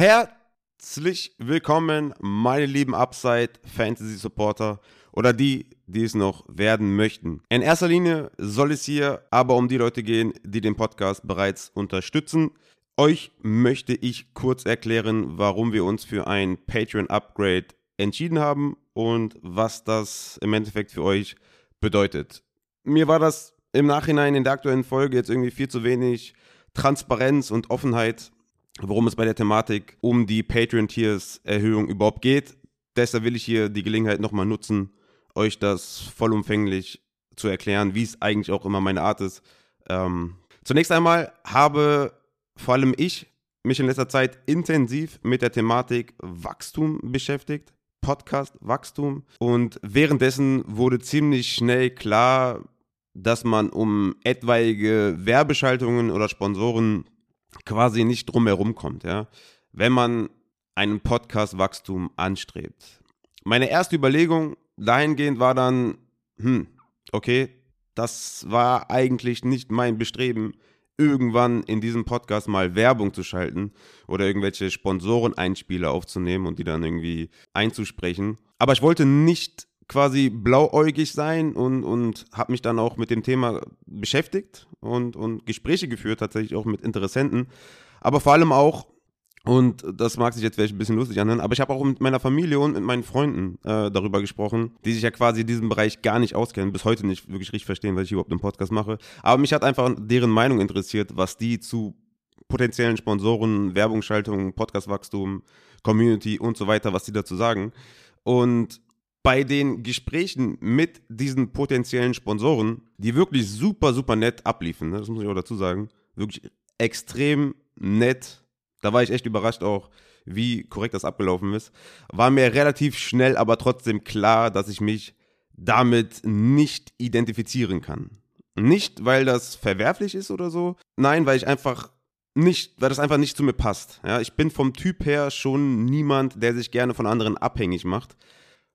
Herzlich willkommen, meine lieben Upside Fantasy Supporter oder die, die es noch werden möchten. In erster Linie soll es hier aber um die Leute gehen, die den Podcast bereits unterstützen. Euch möchte ich kurz erklären, warum wir uns für ein Patreon-Upgrade entschieden haben und was das im Endeffekt für euch bedeutet. Mir war das im Nachhinein in der aktuellen Folge jetzt irgendwie viel zu wenig Transparenz und Offenheit, worum es bei der Thematik um die Patreon-Tiers-Erhöhung überhaupt geht. Deshalb will ich hier die Gelegenheit nochmal nutzen, euch das vollumfänglich zu erklären, wie es eigentlich auch immer meine Art ist. Ähm, zunächst einmal habe vor allem ich mich in letzter Zeit intensiv mit der Thematik Wachstum beschäftigt. Podcast Wachstum. Und währenddessen wurde ziemlich schnell klar, dass man um etwaige Werbeschaltungen oder Sponsoren quasi nicht drumherum kommt, ja, wenn man einen Podcast-Wachstum anstrebt. Meine erste Überlegung dahingehend war dann, hm, okay, das war eigentlich nicht mein Bestreben, irgendwann in diesem Podcast mal Werbung zu schalten oder irgendwelche Sponsoren-Einspieler aufzunehmen und die dann irgendwie einzusprechen. Aber ich wollte nicht quasi blauäugig sein und, und habe mich dann auch mit dem Thema beschäftigt und, und Gespräche geführt, tatsächlich auch mit Interessenten. Aber vor allem auch und das mag sich jetzt vielleicht ein bisschen lustig anhören, aber ich habe auch mit meiner Familie und mit meinen Freunden äh, darüber gesprochen, die sich ja quasi in diesem Bereich gar nicht auskennen, bis heute nicht wirklich richtig verstehen, was ich überhaupt im Podcast mache. Aber mich hat einfach deren Meinung interessiert, was die zu potenziellen Sponsoren, Werbungsschaltungen, Podcastwachstum, Community und so weiter, was die dazu sagen. Und bei den Gesprächen mit diesen potenziellen Sponsoren, die wirklich super, super nett abliefen, ne, das muss ich auch dazu sagen, wirklich extrem nett da war ich echt überrascht auch, wie korrekt das abgelaufen ist. War mir relativ schnell aber trotzdem klar, dass ich mich damit nicht identifizieren kann. Nicht, weil das verwerflich ist oder so. Nein, weil ich einfach nicht, weil das einfach nicht zu mir passt. Ja, ich bin vom Typ her schon niemand, der sich gerne von anderen abhängig macht.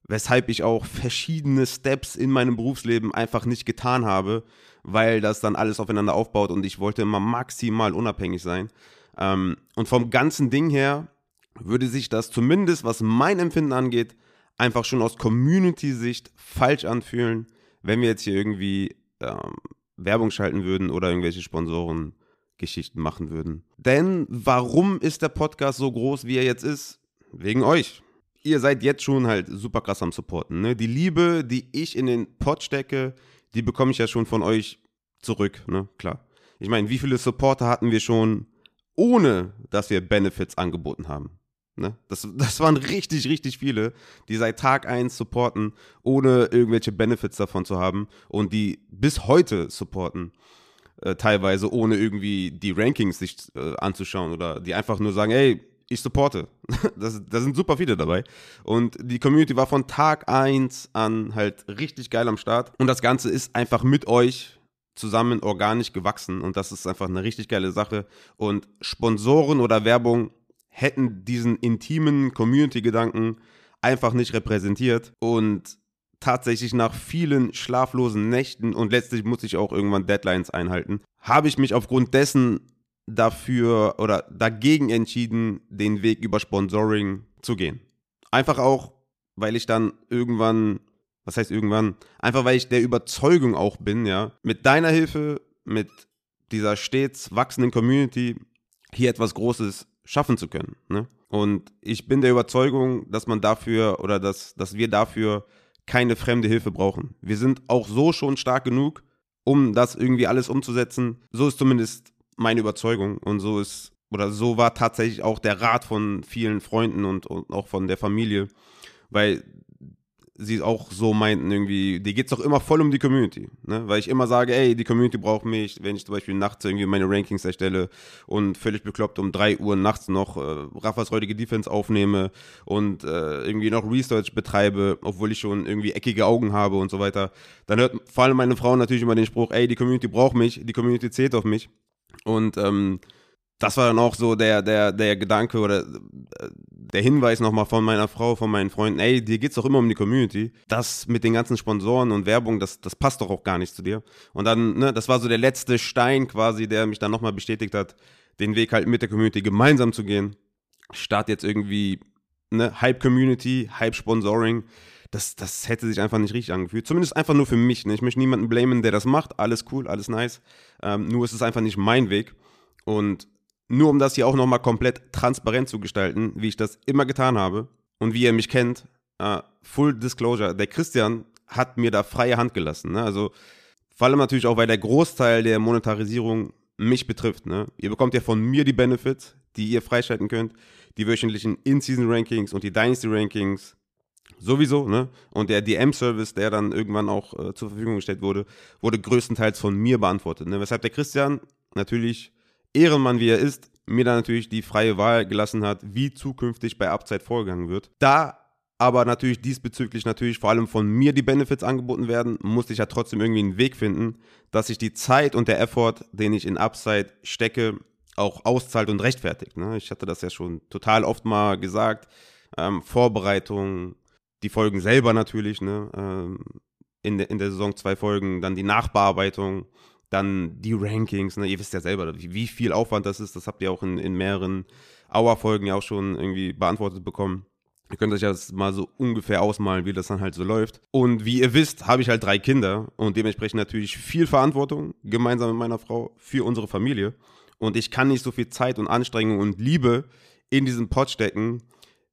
Weshalb ich auch verschiedene Steps in meinem Berufsleben einfach nicht getan habe, weil das dann alles aufeinander aufbaut und ich wollte immer maximal unabhängig sein. Ähm, und vom ganzen Ding her würde sich das zumindest, was mein Empfinden angeht, einfach schon aus Community-Sicht falsch anfühlen, wenn wir jetzt hier irgendwie ähm, Werbung schalten würden oder irgendwelche Sponsoren-Geschichten machen würden. Denn warum ist der Podcast so groß, wie er jetzt ist? Wegen euch. Ihr seid jetzt schon halt super krass am Supporten. Ne? Die Liebe, die ich in den Pod stecke, die bekomme ich ja schon von euch zurück, ne? Klar. Ich meine, wie viele Supporter hatten wir schon ohne dass wir Benefits angeboten haben. Ne? Das, das waren richtig, richtig viele, die seit Tag 1 supporten, ohne irgendwelche Benefits davon zu haben und die bis heute supporten, äh, teilweise ohne irgendwie die Rankings sich äh, anzuschauen oder die einfach nur sagen, ey, ich supporte. Das, da sind super viele dabei. Und die Community war von Tag 1 an halt richtig geil am Start. Und das Ganze ist einfach mit euch zusammen organisch gewachsen und das ist einfach eine richtig geile Sache. Und Sponsoren oder Werbung hätten diesen intimen Community-Gedanken einfach nicht repräsentiert und tatsächlich nach vielen schlaflosen Nächten und letztlich muss ich auch irgendwann Deadlines einhalten, habe ich mich aufgrund dessen dafür oder dagegen entschieden, den Weg über Sponsoring zu gehen. Einfach auch, weil ich dann irgendwann was heißt irgendwann? Einfach weil ich der Überzeugung auch bin, ja, mit deiner Hilfe, mit dieser stets wachsenden Community hier etwas Großes schaffen zu können. Ne? Und ich bin der Überzeugung, dass man dafür oder dass, dass wir dafür keine fremde Hilfe brauchen. Wir sind auch so schon stark genug, um das irgendwie alles umzusetzen. So ist zumindest meine Überzeugung und so ist oder so war tatsächlich auch der Rat von vielen Freunden und, und auch von der Familie, weil sie auch so meinten, irgendwie, die geht es doch immer voll um die Community. Ne? Weil ich immer sage, ey, die Community braucht mich, wenn ich zum Beispiel nachts irgendwie meine Rankings erstelle und völlig bekloppt um 3 Uhr nachts noch äh, Raffas heutige Defense aufnehme und äh, irgendwie noch Research betreibe, obwohl ich schon irgendwie eckige Augen habe und so weiter. Dann hört vor allem meine Frau natürlich immer den Spruch, ey, die Community braucht mich, die Community zählt auf mich. Und ähm, das war dann auch so der, der, der Gedanke oder äh, der Hinweis nochmal von meiner Frau, von meinen Freunden, ey, dir geht's doch immer um die Community. Das mit den ganzen Sponsoren und Werbung, das, das passt doch auch gar nicht zu dir. Und dann, ne, das war so der letzte Stein quasi, der mich dann nochmal bestätigt hat, den Weg halt mit der Community gemeinsam zu gehen. statt jetzt irgendwie ne, Hype-Community, Hype-Sponsoring. Das, das hätte sich einfach nicht richtig angefühlt. Zumindest einfach nur für mich. Ne? Ich möchte niemanden blamen, der das macht. Alles cool, alles nice. Ähm, nur ist es einfach nicht mein Weg. Und nur um das hier auch nochmal komplett transparent zu gestalten, wie ich das immer getan habe und wie ihr mich kennt, uh, Full Disclosure, der Christian hat mir da freie Hand gelassen. Ne? Also vor allem natürlich auch, weil der Großteil der Monetarisierung mich betrifft. Ne? Ihr bekommt ja von mir die Benefits, die ihr freischalten könnt, die wöchentlichen In-Season-Rankings und die Dynasty-Rankings sowieso, ne? Und der DM-Service, der dann irgendwann auch äh, zur Verfügung gestellt wurde, wurde größtenteils von mir beantwortet. Ne? Weshalb der Christian natürlich Ehrenmann, wie er ist, mir dann natürlich die freie Wahl gelassen hat, wie zukünftig bei Upside vorgegangen wird. Da aber natürlich diesbezüglich natürlich vor allem von mir die Benefits angeboten werden, musste ich ja trotzdem irgendwie einen Weg finden, dass ich die Zeit und der Effort, den ich in Upside stecke, auch auszahlt und rechtfertigt. Ne? Ich hatte das ja schon total oft mal gesagt. Ähm, Vorbereitung, die Folgen selber natürlich, ne? Ähm, in, de, in der Saison zwei Folgen, dann die Nachbearbeitung, dann die Rankings, ne? Ihr wisst ja selber, wie, wie viel Aufwand das ist, das habt ihr auch in, in mehreren Hour-Folgen ja auch schon irgendwie beantwortet bekommen. Ihr könnt euch das mal so ungefähr ausmalen, wie das dann halt so läuft. Und wie ihr wisst, habe ich halt drei Kinder und dementsprechend natürlich viel Verantwortung, gemeinsam mit meiner Frau, für unsere Familie. Und ich kann nicht so viel Zeit und Anstrengung und Liebe in diesen Pot stecken,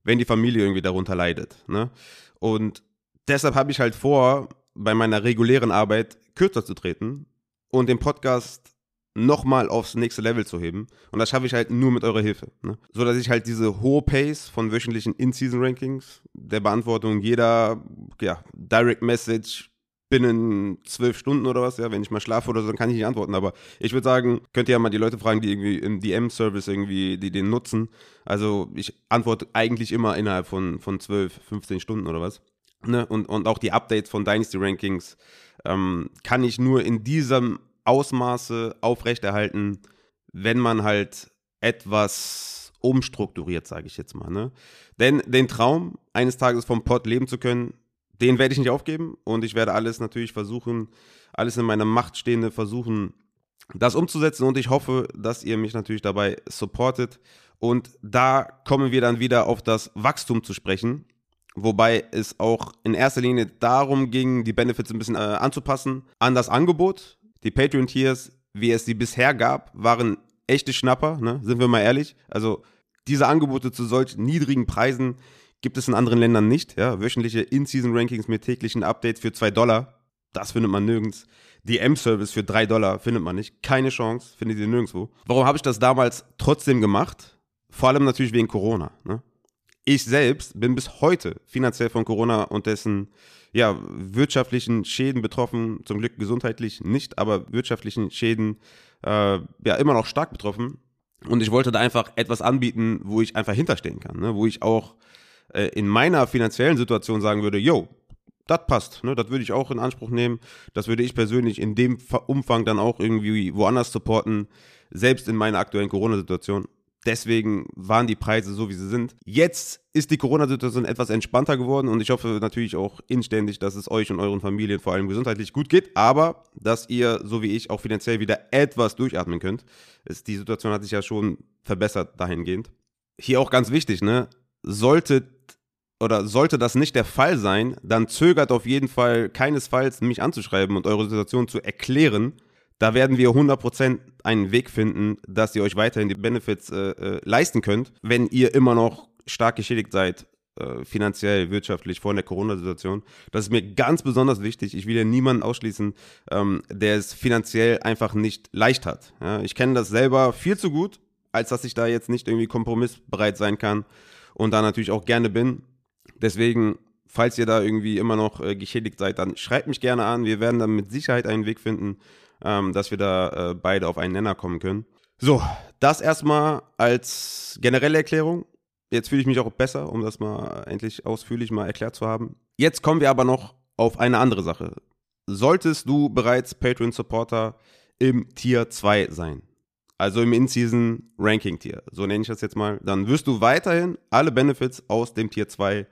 wenn die Familie irgendwie darunter leidet. Ne? Und deshalb habe ich halt vor, bei meiner regulären Arbeit kürzer zu treten und den Podcast nochmal aufs nächste Level zu heben. Und das schaffe ich halt nur mit eurer Hilfe. Ne? So dass ich halt diese hohe Pace von wöchentlichen In-Season-Rankings, der Beantwortung jeder ja, Direct Message binnen zwölf Stunden oder was, ja, wenn ich mal schlafe oder so, dann kann ich nicht antworten. Aber ich würde sagen, könnt ihr ja mal die Leute fragen, die irgendwie im DM-Service irgendwie, die den nutzen. Also ich antworte eigentlich immer innerhalb von, von 12, 15 Stunden oder was. Ne? Und, und auch die Updates von Dynasty Rankings ähm, kann ich nur in diesem Ausmaße aufrechterhalten, wenn man halt etwas umstrukturiert, sage ich jetzt mal. Ne? Denn den Traum, eines Tages vom Pod leben zu können, den werde ich nicht aufgeben und ich werde alles natürlich versuchen, alles in meiner Macht Stehende versuchen, das umzusetzen und ich hoffe, dass ihr mich natürlich dabei supportet. Und da kommen wir dann wieder auf das Wachstum zu sprechen, wobei es auch in erster Linie darum ging, die Benefits ein bisschen äh, anzupassen an das Angebot. Die Patreon-Tiers, wie es sie bisher gab, waren echte Schnapper, ne? sind wir mal ehrlich. Also diese Angebote zu solch niedrigen Preisen Gibt es in anderen Ländern nicht. Ja? Wöchentliche In-Season-Rankings mit täglichen Updates für 2 Dollar. Das findet man nirgends. DM-Service für 3 Dollar findet man nicht. Keine Chance, findet ihr nirgendwo. Warum habe ich das damals trotzdem gemacht? Vor allem natürlich wegen Corona. Ne? Ich selbst bin bis heute finanziell von Corona und dessen ja, wirtschaftlichen Schäden betroffen. Zum Glück gesundheitlich nicht, aber wirtschaftlichen Schäden äh, ja immer noch stark betroffen. Und ich wollte da einfach etwas anbieten, wo ich einfach hinterstehen kann, ne? wo ich auch äh, in meiner finanziellen Situation sagen würde, yo, das passt, ne? das würde ich auch in Anspruch nehmen, das würde ich persönlich in dem Umfang dann auch irgendwie woanders supporten, selbst in meiner aktuellen Corona-Situation. Deswegen waren die Preise so, wie sie sind. Jetzt ist die Corona-Situation etwas entspannter geworden und ich hoffe natürlich auch inständig, dass es euch und euren Familien vor allem gesundheitlich gut geht, aber dass ihr, so wie ich, auch finanziell wieder etwas durchatmen könnt. Es, die Situation hat sich ja schon verbessert dahingehend. Hier auch ganz wichtig, ne? Sollte oder sollte das nicht der Fall sein, dann zögert auf jeden Fall keinesfalls, mich anzuschreiben und eure Situation zu erklären. Da werden wir 100% einen Weg finden, dass ihr euch weiterhin die Benefits äh, äh, leisten könnt, wenn ihr immer noch stark geschädigt seid, äh, finanziell, wirtschaftlich vor der Corona-Situation. Das ist mir ganz besonders wichtig. Ich will ja niemanden ausschließen, ähm, der es finanziell einfach nicht leicht hat. Ja, ich kenne das selber viel zu gut, als dass ich da jetzt nicht irgendwie kompromissbereit sein kann und da natürlich auch gerne bin. Deswegen, falls ihr da irgendwie immer noch äh, geschädigt seid, dann schreibt mich gerne an. Wir werden dann mit Sicherheit einen Weg finden, ähm, dass wir da äh, beide auf einen Nenner kommen können. So, das erstmal als generelle Erklärung. Jetzt fühle ich mich auch besser, um das mal endlich ausführlich mal erklärt zu haben. Jetzt kommen wir aber noch auf eine andere Sache. Solltest du bereits Patreon-Supporter im Tier 2 sein, also im In-Season Ranking Tier, so nenne ich das jetzt mal, dann wirst du weiterhin alle Benefits aus dem Tier 2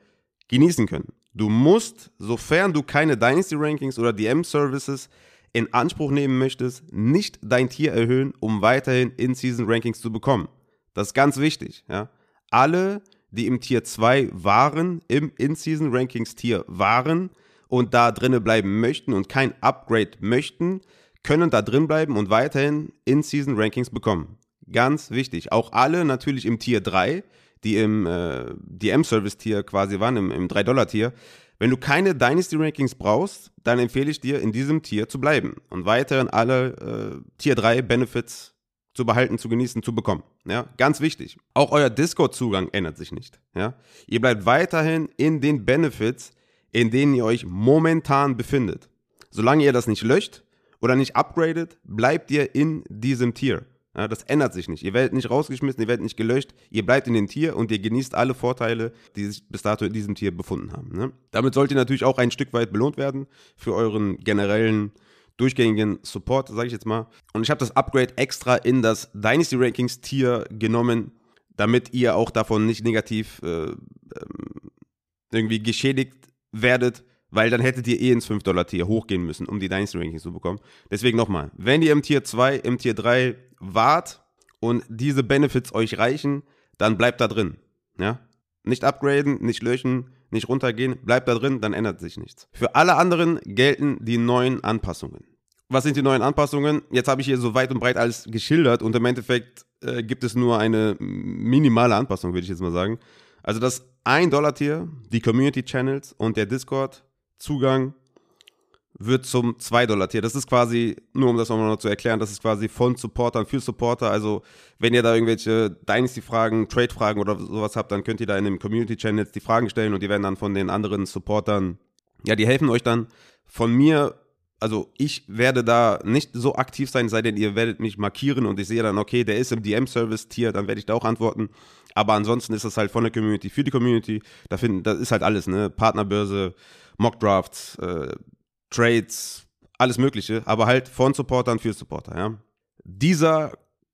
genießen können. Du musst, sofern du keine Dynasty Rankings oder DM Services in Anspruch nehmen möchtest, nicht dein Tier erhöhen, um weiterhin In-Season Rankings zu bekommen. Das ist ganz wichtig, ja. alle, die im Tier 2 waren, im In-Season-Rankings-Tier waren und da drinnen bleiben möchten und kein Upgrade möchten, können da drin bleiben und weiterhin In-Season-Rankings bekommen. Ganz wichtig. Auch alle natürlich im Tier 3, die im äh, DM-Service-Tier quasi waren, im, im 3-Dollar-Tier. Wenn du keine Dynasty-Rankings brauchst, dann empfehle ich dir, in diesem Tier zu bleiben und weiterhin alle äh, Tier 3 Benefits zu behalten, zu genießen, zu bekommen. Ja, ganz wichtig. Auch euer Discord-Zugang ändert sich nicht. Ja, ihr bleibt weiterhin in den Benefits, in denen ihr euch momentan befindet. Solange ihr das nicht löscht oder nicht upgradet, bleibt ihr in diesem Tier. Ja, das ändert sich nicht. Ihr werdet nicht rausgeschmissen, ihr werdet nicht gelöscht. Ihr bleibt in dem Tier und ihr genießt alle Vorteile, die sich bis dato in diesem Tier befunden haben. Ne? Damit sollt ihr natürlich auch ein Stück weit belohnt werden für euren generellen durchgängigen Support, sage ich jetzt mal. Und ich habe das Upgrade extra in das Dynasty Rankings Tier genommen, damit ihr auch davon nicht negativ äh, ähm, irgendwie geschädigt werdet, weil dann hättet ihr eh ins 5-Dollar-Tier hochgehen müssen, um die Dynasty Rankings zu bekommen. Deswegen nochmal, wenn ihr im Tier 2, im Tier 3 wart und diese Benefits euch reichen, dann bleibt da drin. Ja? Nicht upgraden, nicht löschen, nicht runtergehen, bleibt da drin, dann ändert sich nichts. Für alle anderen gelten die neuen Anpassungen. Was sind die neuen Anpassungen? Jetzt habe ich hier so weit und breit alles geschildert und im Endeffekt äh, gibt es nur eine minimale Anpassung, würde ich jetzt mal sagen. Also das 1-Dollar-Tier, die Community-Channels und der Discord-Zugang wird zum 2-Dollar-Tier. Das ist quasi, nur um das nochmal noch zu erklären, das ist quasi von Supportern für Supporter. Also, wenn ihr da irgendwelche Dynasty-Fragen, Trade-Fragen oder sowas habt, dann könnt ihr da in den Community-Channels die Fragen stellen und die werden dann von den anderen Supportern, ja, die helfen euch dann. Von mir also ich werde da nicht so aktiv sein, sei denn ihr werdet mich markieren und ich sehe dann, okay, der ist im DM-Service-Tier, dann werde ich da auch antworten. Aber ansonsten ist das halt von der Community für die Community. Da finden, das ist halt alles, ne? Partnerbörse, Mockdrafts, äh, Trades, alles Mögliche, aber halt von Supportern für Supporter, ja. Dieser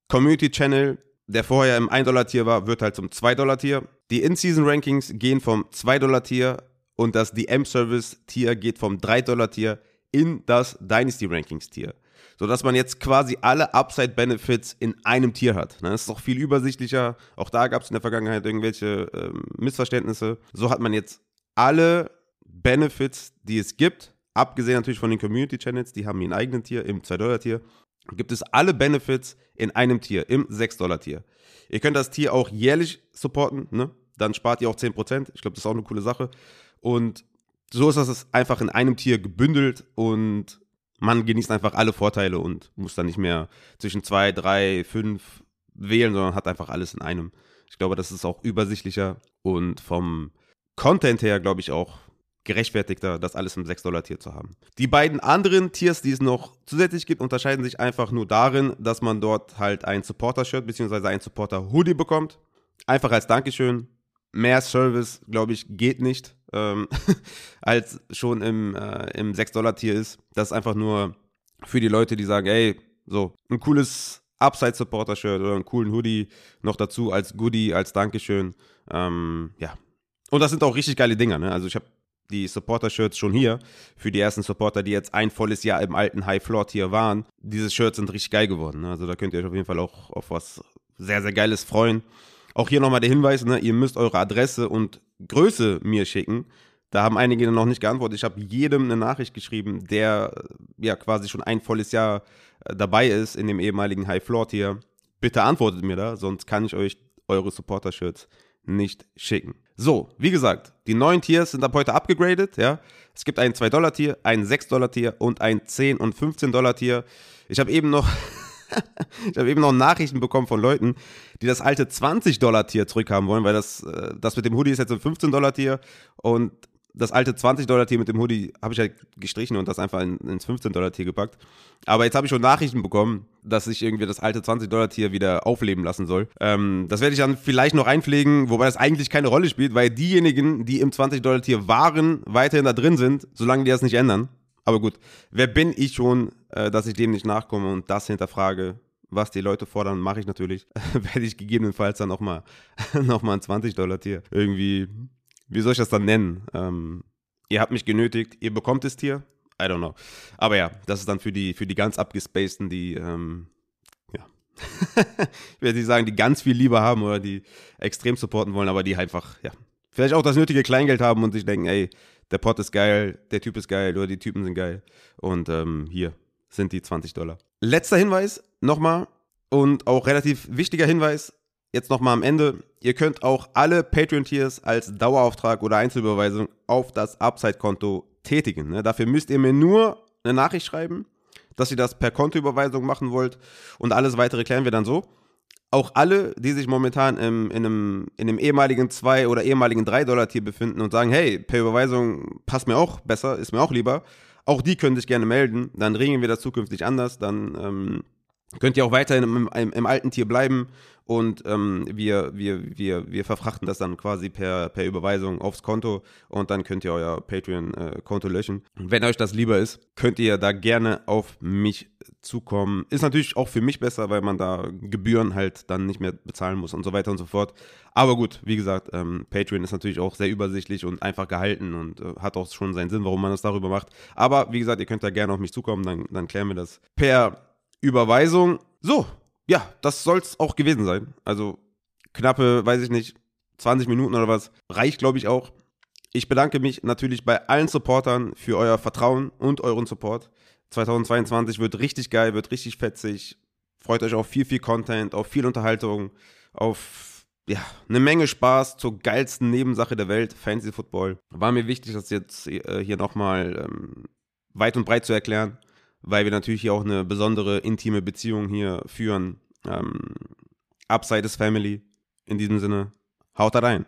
Community-Channel, der vorher im 1-Dollar-Tier war, wird halt zum 2-Dollar-Tier. Die In-Season-Rankings gehen vom 2-Dollar-Tier und das DM-Service-Tier geht vom 3-Dollar-Tier in das Dynasty Rankings Tier. Sodass man jetzt quasi alle Upside Benefits in einem Tier hat. Ne? Das ist auch viel übersichtlicher. Auch da gab es in der Vergangenheit irgendwelche ähm, Missverständnisse. So hat man jetzt alle Benefits, die es gibt, abgesehen natürlich von den Community Channels, die haben ihren eigenen Tier im 2-Dollar-Tier, gibt es alle Benefits in einem Tier, im 6-Dollar-Tier. Ihr könnt das Tier auch jährlich supporten, ne? dann spart ihr auch 10%. Ich glaube, das ist auch eine coole Sache. Und so ist das einfach in einem Tier gebündelt und man genießt einfach alle Vorteile und muss dann nicht mehr zwischen zwei, drei, fünf wählen, sondern hat einfach alles in einem. Ich glaube, das ist auch übersichtlicher und vom Content her, glaube ich, auch gerechtfertigter, das alles im 6-Dollar-Tier zu haben. Die beiden anderen Tiers, die es noch zusätzlich gibt, unterscheiden sich einfach nur darin, dass man dort halt ein Supporter-Shirt bzw. ein Supporter-Hoodie bekommt. Einfach als Dankeschön. Mehr Service, glaube ich, geht nicht ähm, als schon im, äh, im 6-Dollar-Tier ist. Das ist einfach nur für die Leute, die sagen, ey, so ein cooles Upside-Supporter-Shirt oder einen coolen Hoodie noch dazu als Goodie, als Dankeschön. Ähm, ja. Und das sind auch richtig geile Dinger, ne? Also ich habe die Supporter-Shirts schon hier für die ersten Supporter, die jetzt ein volles Jahr im alten High-Floor-Tier waren. Diese Shirts sind richtig geil geworden. Ne? Also da könnt ihr euch auf jeden Fall auch auf was sehr, sehr Geiles freuen. Auch hier nochmal der Hinweis, ne, ihr müsst eure Adresse und Größe mir schicken. Da haben einige noch nicht geantwortet. Ich habe jedem eine Nachricht geschrieben, der ja quasi schon ein volles Jahr äh, dabei ist in dem ehemaligen High Floor Tier. Bitte antwortet mir da, sonst kann ich euch eure Supporter-Shirts nicht schicken. So, wie gesagt, die neuen Tiers sind ab heute abgegradet, ja. Es gibt ein 2-Dollar-Tier, ein 6-Dollar-Tier und ein 10- und 15-Dollar-Tier. Ich habe eben noch ich habe eben noch Nachrichten bekommen von Leuten, die das alte 20-Dollar-Tier zurückhaben wollen, weil das, äh, das mit dem Hoodie ist jetzt ein 15-Dollar-Tier und das alte 20-Dollar-Tier mit dem Hoodie habe ich halt gestrichen und das einfach in, ins 15-Dollar-Tier gepackt. Aber jetzt habe ich schon Nachrichten bekommen, dass ich irgendwie das alte 20-Dollar-Tier wieder aufleben lassen soll. Ähm, das werde ich dann vielleicht noch einpflegen, wobei das eigentlich keine Rolle spielt, weil diejenigen, die im 20-Dollar-Tier waren, weiterhin da drin sind, solange die das nicht ändern. Aber gut, wer bin ich schon, äh, dass ich dem nicht nachkomme und das hinterfrage? Was die Leute fordern, mache ich natürlich. Werde ich gegebenenfalls dann nochmal noch mal ein 20-Dollar-Tier irgendwie, wie soll ich das dann nennen? Ähm, ihr habt mich genötigt, ihr bekommt das Tier. I don't know. Aber ja, das ist dann für die, für die ganz abgespaceden, die, ähm, ja, ich werde nicht sagen, die ganz viel Liebe haben oder die extrem supporten wollen, aber die einfach, ja, vielleicht auch das nötige Kleingeld haben und sich denken, ey, der Pot ist geil, der Typ ist geil oder die Typen sind geil. Und ähm, hier sind die 20 Dollar. Letzter Hinweis nochmal und auch relativ wichtiger Hinweis, jetzt nochmal am Ende. Ihr könnt auch alle Patreon-Tiers als Dauerauftrag oder Einzelüberweisung auf das Upside-Konto tätigen. Ne? Dafür müsst ihr mir nur eine Nachricht schreiben, dass ihr das per Kontoüberweisung machen wollt und alles weitere klären wir dann so. Auch alle, die sich momentan im, in, einem, in einem ehemaligen 2 oder ehemaligen 3-Dollar-Tier befinden und sagen, hey, per Überweisung passt mir auch besser, ist mir auch lieber, auch die können sich gerne melden. Dann regeln wir das zukünftig anders. Dann ähm, könnt ihr auch weiterhin im, im, im alten Tier bleiben und ähm, wir, wir, wir, wir verfrachten das dann quasi per, per Überweisung aufs Konto und dann könnt ihr euer Patreon-Konto äh, löschen. Wenn euch das lieber ist, könnt ihr da gerne auf mich zukommen. Ist natürlich auch für mich besser, weil man da Gebühren halt dann nicht mehr bezahlen muss und so weiter und so fort. Aber gut, wie gesagt, ähm, Patreon ist natürlich auch sehr übersichtlich und einfach gehalten und äh, hat auch schon seinen Sinn, warum man das darüber macht. Aber wie gesagt, ihr könnt da gerne auf mich zukommen, dann, dann klären wir das per Überweisung. So, ja, das soll es auch gewesen sein. Also knappe, weiß ich nicht, 20 Minuten oder was, reicht, glaube ich, auch. Ich bedanke mich natürlich bei allen Supportern für euer Vertrauen und euren Support. 2022 wird richtig geil, wird richtig fetzig. Freut euch auf viel, viel Content, auf viel Unterhaltung, auf ja, eine Menge Spaß zur geilsten Nebensache der Welt, Fantasy Football. War mir wichtig, das jetzt äh, hier nochmal ähm, weit und breit zu erklären weil wir natürlich hier auch eine besondere intime Beziehung hier führen. Ähm, Upside is Family. In diesem Sinne, haut da rein.